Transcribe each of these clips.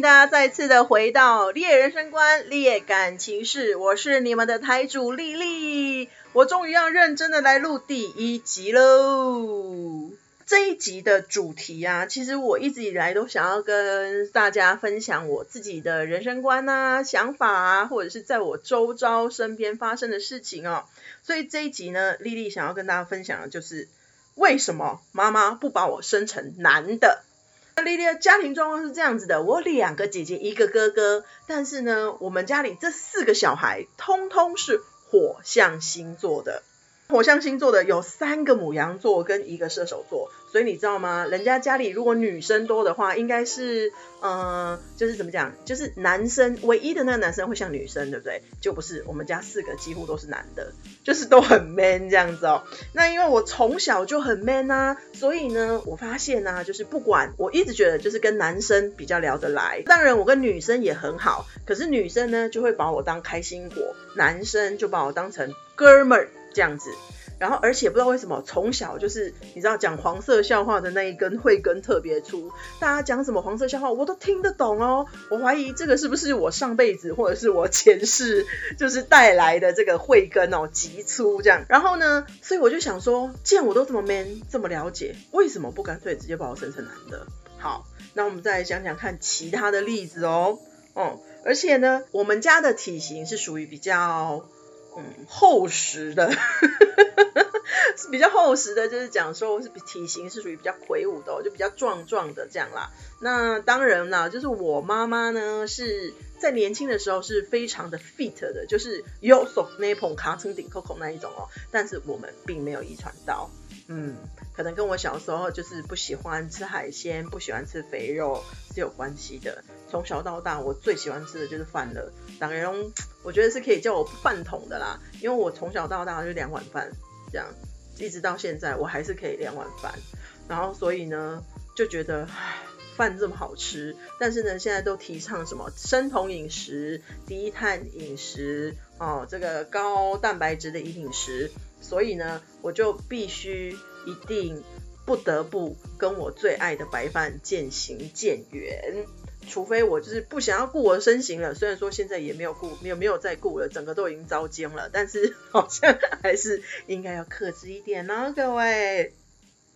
大家再次的回到猎人生观、猎感情事，我是你们的台主丽丽，我终于要认真的来录第一集喽。这一集的主题啊，其实我一直以来都想要跟大家分享我自己的人生观啊、想法啊，或者是在我周遭身边发生的事情哦。所以这一集呢，丽丽想要跟大家分享的就是为什么妈妈不把我生成男的。那丽丽的家庭状况是这样子的，我两个姐姐，一个哥哥，但是呢，我们家里这四个小孩通通是火象星座的。火象星座的有三个母羊座跟一个射手座，所以你知道吗？人家家里如果女生多的话，应该是，嗯，就是怎么讲，就是男生唯一的那个男生会像女生，对不对？就不是，我们家四个几乎都是男的，就是都很 man 这样子哦。那因为我从小就很 man 啊，所以呢，我发现呢，就是不管我一直觉得就是跟男生比较聊得来，当然我跟女生也很好，可是女生呢就会把我当开心果，男生就把我当成哥们儿。这样子，然后而且不知道为什么，从小就是你知道讲黄色笑话的那一根慧根特别粗，大家讲什么黄色笑话我都听得懂哦。我怀疑这个是不是我上辈子或者是我前世就是带来的这个慧根哦极粗这样。然后呢，所以我就想说，既然我都这么 man 这么了解，为什么不干脆直接把我生成男的？好，那我们再来讲讲看其他的例子哦。哦，而且呢，我们家的体型是属于比较。嗯，厚实的，是 比较厚实的，就是讲说是体型是属于比较魁梧的，就比较壮壮的这样啦。那当然啦，就是我妈妈呢是在年轻的时候是非常的 fit 的，就是有手那捧卡层顶扣扣那一种哦。但是我们并没有遗传到，嗯，可能跟我小时候就是不喜欢吃海鲜，不喜欢吃肥肉是有关系的。从小到大，我最喜欢吃的就是饭了。当然，我觉得是可以叫我饭桶的啦，因为我从小到大就两碗饭，这样一直到现在，我还是可以两碗饭。然后，所以呢，就觉得饭这么好吃，但是呢，现在都提倡什么生酮饮食、低碳饮食哦，这个高蛋白质的饮食，所以呢，我就必须一定不得不跟我最爱的白饭渐行渐远。除非我就是不想要顾我的身形了，虽然说现在也没有顾，没有没有再顾了，整个都已经遭奸了，但是 好像还是应该要克制一点呢，各位。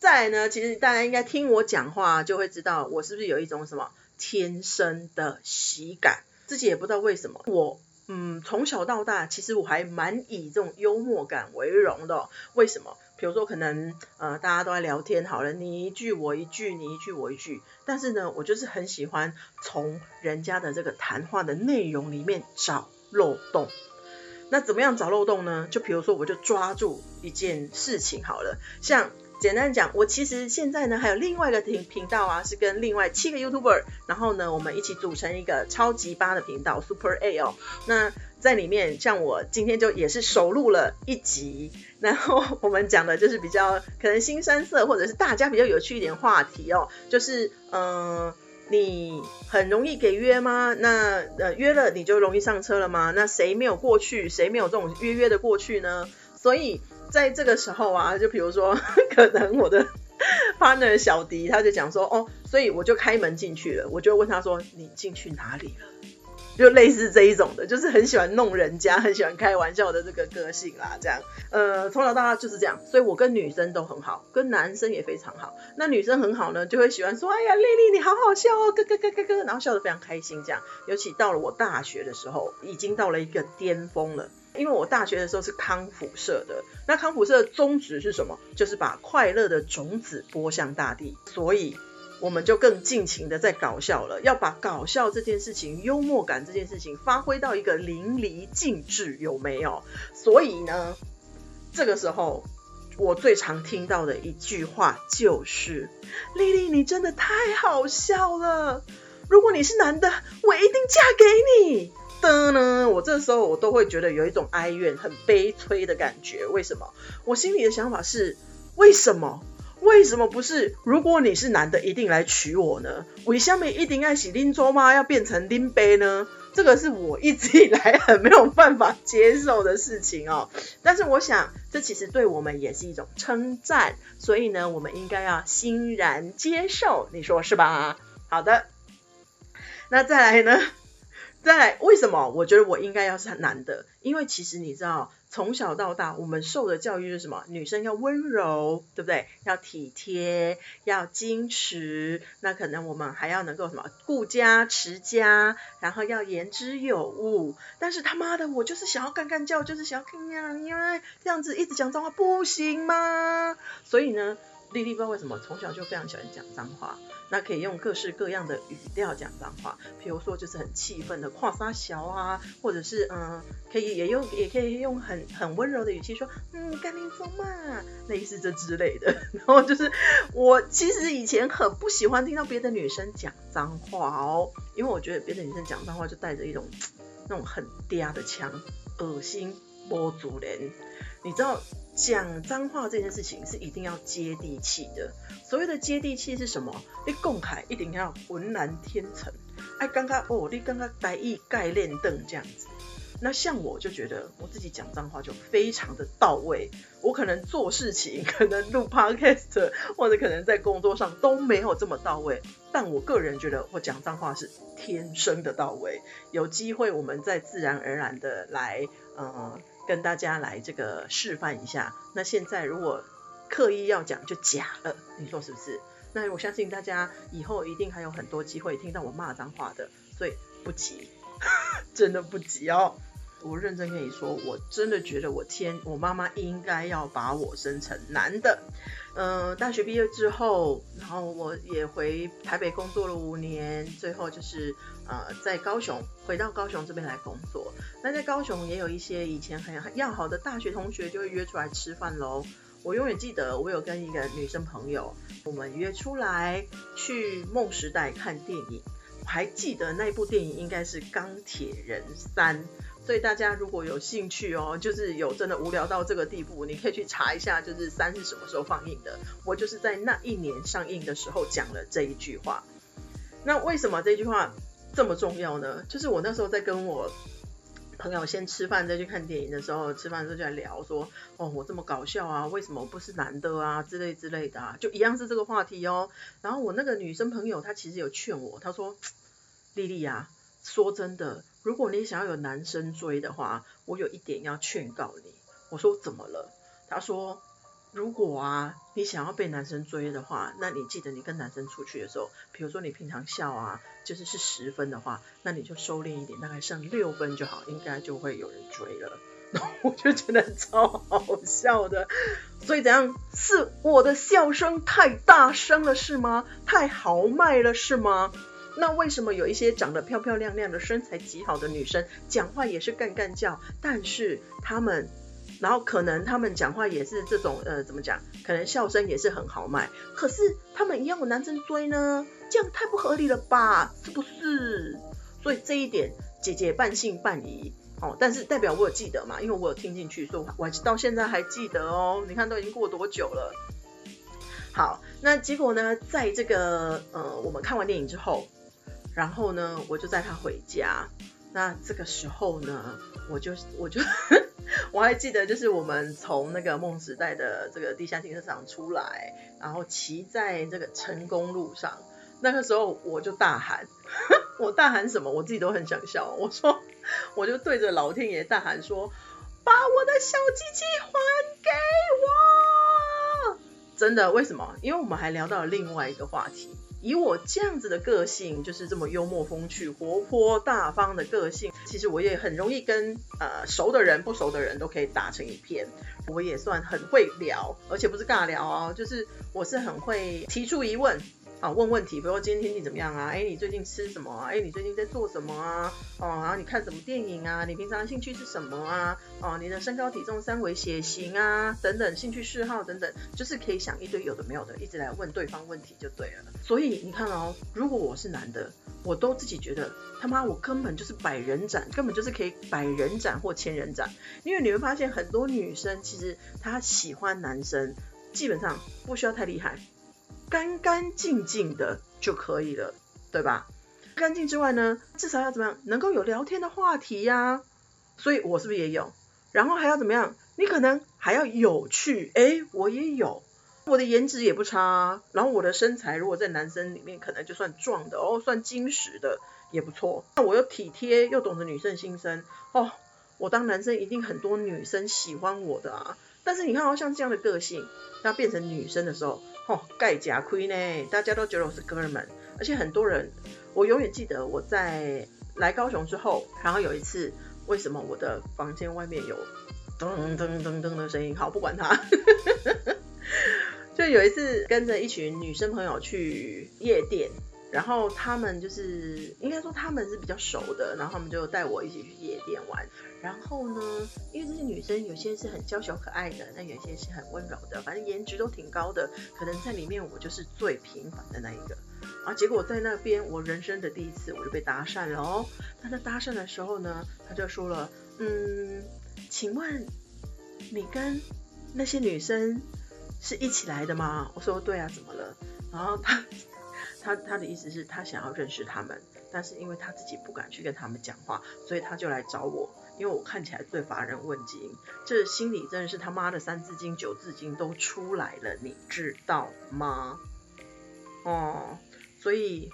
再来呢，其实大家应该听我讲话就会知道，我是不是有一种什么天生的喜感，自己也不知道为什么，我嗯从小到大，其实我还蛮以这种幽默感为荣的，为什么？比如说，可能呃大家都在聊天好了，你一句我一句，你一句我一句，但是呢，我就是很喜欢从人家的这个谈话的内容里面找漏洞。那怎么样找漏洞呢？就比如说，我就抓住一件事情好了，像简单讲，我其实现在呢还有另外一个频频道啊，是跟另外七个 YouTuber，然后呢我们一起组成一个超级八的频道 Super A 哦，那。在里面，像我今天就也是首录了一集，然后我们讲的就是比较可能新山色，或者是大家比较有趣一点话题哦，就是嗯，你很容易给约吗？那呃约了你就容易上车了吗？那谁没有过去？谁没有这种约约的过去呢？所以在这个时候啊，就比如说可能我的 partner 小迪他就讲说哦，所以我就开门进去了，我就问他说你进去哪里了？就类似这一种的，就是很喜欢弄人家，很喜欢开玩笑的这个个性啦，这样，呃，从小到大就是这样，所以我跟女生都很好，跟男生也非常好。那女生很好呢，就会喜欢说，哎呀，丽丽你好好笑哦，咯咯咯咯咯，然后笑得非常开心，这样。尤其到了我大学的时候，已经到了一个巅峰了，因为我大学的时候是康复社的，那康复社的宗旨是什么？就是把快乐的种子播向大地，所以。我们就更尽情的在搞笑了，要把搞笑这件事情、幽默感这件事情发挥到一个淋漓尽致，有没有？所以呢，这个时候我最常听到的一句话就是：“丽丽，你真的太好笑了！如果你是男的，我一定嫁给你。”的呢，我这时候我都会觉得有一种哀怨、很悲催的感觉。为什么？我心里的想法是：为什么？为什么不是？如果你是男的，一定来娶我呢？为什么一定要洗拎桌吗？要变成拎杯呢？这个是我一直以来很没有办法接受的事情哦。但是我想，这其实对我们也是一种称赞，所以呢，我们应该要欣然接受。你说是吧？好的。那再来呢？再来，为什么我觉得我应该要是男的？因为其实你知道，从小到大我们受的教育是什么？女生要温柔，对不对？要体贴，要矜持。那可能我们还要能够什么？顾家持家，然后要言之有物。但是他妈的，我就是想要干干叫，就是想要因为这样子一直讲脏话不行吗？所以呢？丽丽不知道为什么从小就非常喜欢讲脏话，那可以用各式各样的语调讲脏话，比如说就是很气愤的跨沙小啊，或者是嗯，可以也用也可以用很很温柔的语气说，嗯，干林风嘛，类似这之类的。然后就是我其实以前很不喜欢听到别的女生讲脏话哦，因为我觉得别的女生讲脏话就带着一种那种很嗲的腔，恶心，波主人，你知道？讲脏话这件事情是一定要接地气的。所谓的接地气是什么？你公开一定要浑然天成。哎，刚刚哦，你刚刚白意概念凳这样子。那像我就觉得我自己讲脏话就非常的到位。我可能做事情，可能录 podcast，或者可能在工作上都没有这么到位。但我个人觉得我讲脏话是天生的到位。有机会我们再自然而然的来，嗯。跟大家来这个示范一下。那现在如果刻意要讲就假了，你说是不是？那我相信大家以后一定还有很多机会听到我骂脏话的，所以不急，真的不急哦。我认真跟你说，我真的觉得我天，我妈妈应该要把我生成男的。嗯，大学毕业之后，然后我也回台北工作了五年，最后就是呃在高雄回到高雄这边来工作。那在高雄也有一些以前很要好的大学同学，就会约出来吃饭喽。我永远记得，我有跟一个女生朋友，我们约出来去梦时代看电影。我还记得那部电影应该是《钢铁人三》。所以大家如果有兴趣哦，就是有真的无聊到这个地步，你可以去查一下，就是三是什么时候放映的。我就是在那一年上映的时候讲了这一句话。那为什么这句话这么重要呢？就是我那时候在跟我朋友先吃饭再去看电影的时候，吃饭的时候就在聊说，哦，我这么搞笑啊，为什么不是男的啊，之类之类的啊，就一样是这个话题哦。然后我那个女生朋友她其实有劝我，她说，丽丽啊，说真的。如果你想要有男生追的话，我有一点要劝告你。我说怎么了？他说，如果啊，你想要被男生追的话，那你记得你跟男生出去的时候，比如说你平常笑啊，就是是十分的话，那你就收敛一点，大概剩六分就好，应该就会有人追了。我就觉得超好笑的。所以怎样？是我的笑声太大声了是吗？太豪迈了是吗？那为什么有一些长得漂漂亮亮的、身材极好的女生，讲话也是干干叫，但是她们，然后可能她们讲话也是这种，呃，怎么讲？可能笑声也是很豪迈，可是她们一样有男生追呢？这样太不合理了吧？是不是？所以这一点，姐姐半信半疑，哦，但是代表我有记得嘛？因为我有听进去，所以我到现在还记得哦。你看都已经过多久了？好，那结果呢，在这个呃，我们看完电影之后。然后呢，我就载他回家。那这个时候呢，我就我就 我还记得，就是我们从那个梦时代的这个地下停车场出来，然后骑在这个成功路上。那个时候我就大喊，我大喊什么？我自己都很想笑。我说，我就对着老天爷大喊说：“把我的小机器还给我！”真的？为什么？因为我们还聊到了另外一个话题。以我这样子的个性，就是这么幽默风趣、活泼大方的个性，其实我也很容易跟呃熟的人、不熟的人都可以打成一片。我也算很会聊，而且不是尬聊哦，就是我是很会提出疑问。啊，问问题，比如说今天天气怎么样啊？哎，你最近吃什么啊？哎，你最近在做什么啊？哦，然后你看什么电影啊？你平常兴趣是什么啊？哦，你的身高体重三围血型啊，等等，兴趣嗜好等等，就是可以想一堆有的没有的，一直来问对方问题就对了。所以你看哦，如果我是男的，我都自己觉得他妈我根本就是百人斩，根本就是可以百人斩或千人斩。因为你会发现很多女生其实她喜欢男生，基本上不需要太厉害。干干净净的就可以了，对吧？干净之外呢，至少要怎么样？能够有聊天的话题呀。所以我是不是也有？然后还要怎么样？你可能还要有趣，哎，我也有。我的颜值也不差，啊然后我的身材如果在男生里面可能就算壮的哦，算精实的也不错。那我又体贴又懂得女生心声，哦，我当男生一定很多女生喜欢我的啊。但是你看，哦像这样的个性，要变成女生的时候，哦，盖假盔呢，大家都觉得我是哥们，而且很多人，我永远记得我在来高雄之后，然后有一次，为什么我的房间外面有噔噔噔噔的声音？好，不管他。就有一次跟着一群女生朋友去夜店，然后他们就是应该说他们是比较熟的，然后他们就带我一起去夜店玩。然后呢，因为这些女生有些是很娇小可爱的，那有些是很温柔的，反正颜值都挺高的。可能在里面我就是最平凡的那一个。啊，结果在那边我人生的第一次我就被搭讪了哦。他在搭讪的时候呢，他就说了，嗯，请问你跟那些女生？是一起来的吗？我说对啊，怎么了？然后他他他的意思是他想要认识他们，但是因为他自己不敢去跟他们讲话，所以他就来找我，因为我看起来最乏人问津，这心里真的是他妈的三字经九字经都出来了，你知道吗？哦，所以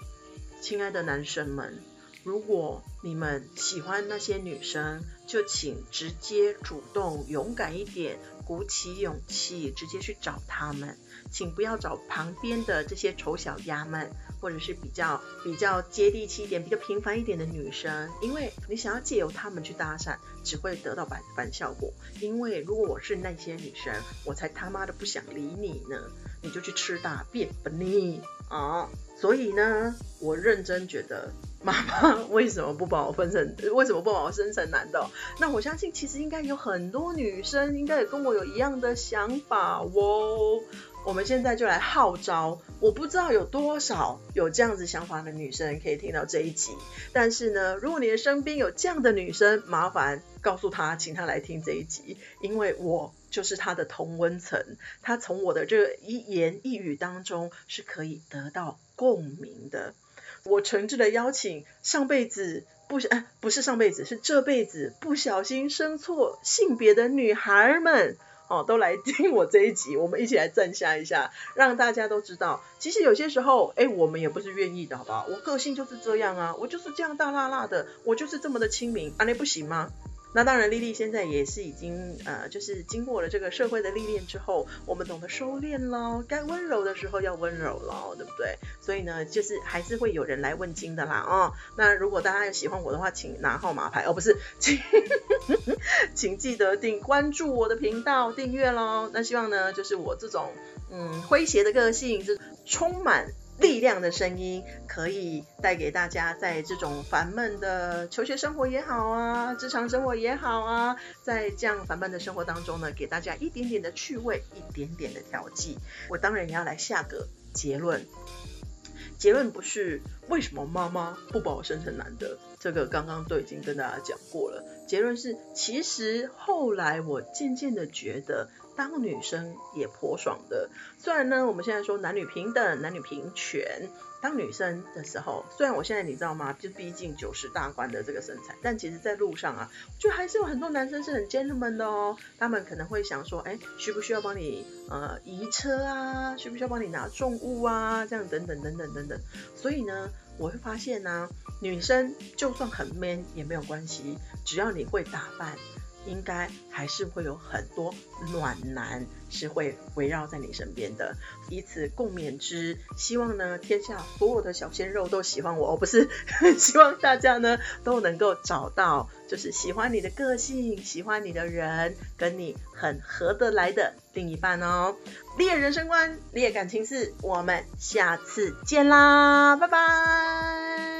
亲爱的男生们，如果你们喜欢那些女生，就请直接主动勇敢一点。鼓起勇气，直接去找他们，请不要找旁边的这些丑小鸭们，或者是比较比较接地气一点、比较平凡一点的女生，因为你想要借由他们去搭讪，只会得到反反效果。因为如果我是那些女生，我才他妈的不想理你呢，你就去吃大便吧你啊！所以呢，我认真觉得。妈妈为什么不把我分成？为什么不把我生成男的？那我相信其实应该有很多女生应该也跟我有一样的想法哦。我们现在就来号召，我不知道有多少有这样子想法的女生可以听到这一集。但是呢，如果你的身边有这样的女生，麻烦告诉她，请她来听这一集，因为我就是她的同温层，她从我的这一言一语当中是可以得到共鸣的。我诚挚的邀请上辈子不哎不是上辈子是这辈子不小心生错性别的女孩们哦都来听我这一集，我们一起来赞下一下，让大家都知道，其实有些时候哎我们也不是愿意的，好不好？我个性就是这样啊，我就是这样大辣辣的，我就是这么的亲民，啊那不行吗？那当然，丽丽现在也是已经呃，就是经过了这个社会的历练之后，我们懂得收敛喽，该温柔的时候要温柔喽，对不对？所以呢，就是还是会有人来问津的啦，哦。那如果大家有喜欢我的话，请拿号码牌哦，不是，请 请记得订关注我的频道，订阅喽。那希望呢，就是我这种嗯诙谐的个性，就充满。力量的声音可以带给大家，在这种烦闷的求学生活也好啊，职场生活也好啊，在这样烦闷的生活当中呢，给大家一点点的趣味，一点点的调剂。我当然也要来下个结论，结论不是为什么妈妈不把我生成男的，这个刚刚都已经跟大家讲过了。结论是，其实后来我渐渐的觉得。当女生也颇爽的，虽然呢，我们现在说男女平等、男女平权，当女生的时候，虽然我现在你知道吗？就逼近九十大关的这个身材，但其实在路上啊，就还是有很多男生是很 gentleman 的哦。他们可能会想说，哎，需不需要帮你呃移车啊？需不需要帮你拿重物啊？这样等等等等等等。所以呢，我会发现呢，女生就算很 man 也没有关系，只要你会打扮。应该还是会有很多暖男是会围绕在你身边的，以此共勉之。希望呢，天下所有的小鲜肉都喜欢我，而不是 希望大家呢都能够找到就是喜欢你的个性、喜欢你的人，跟你很合得来的另一半哦。列人生观，列感情事，我们下次见啦，拜拜。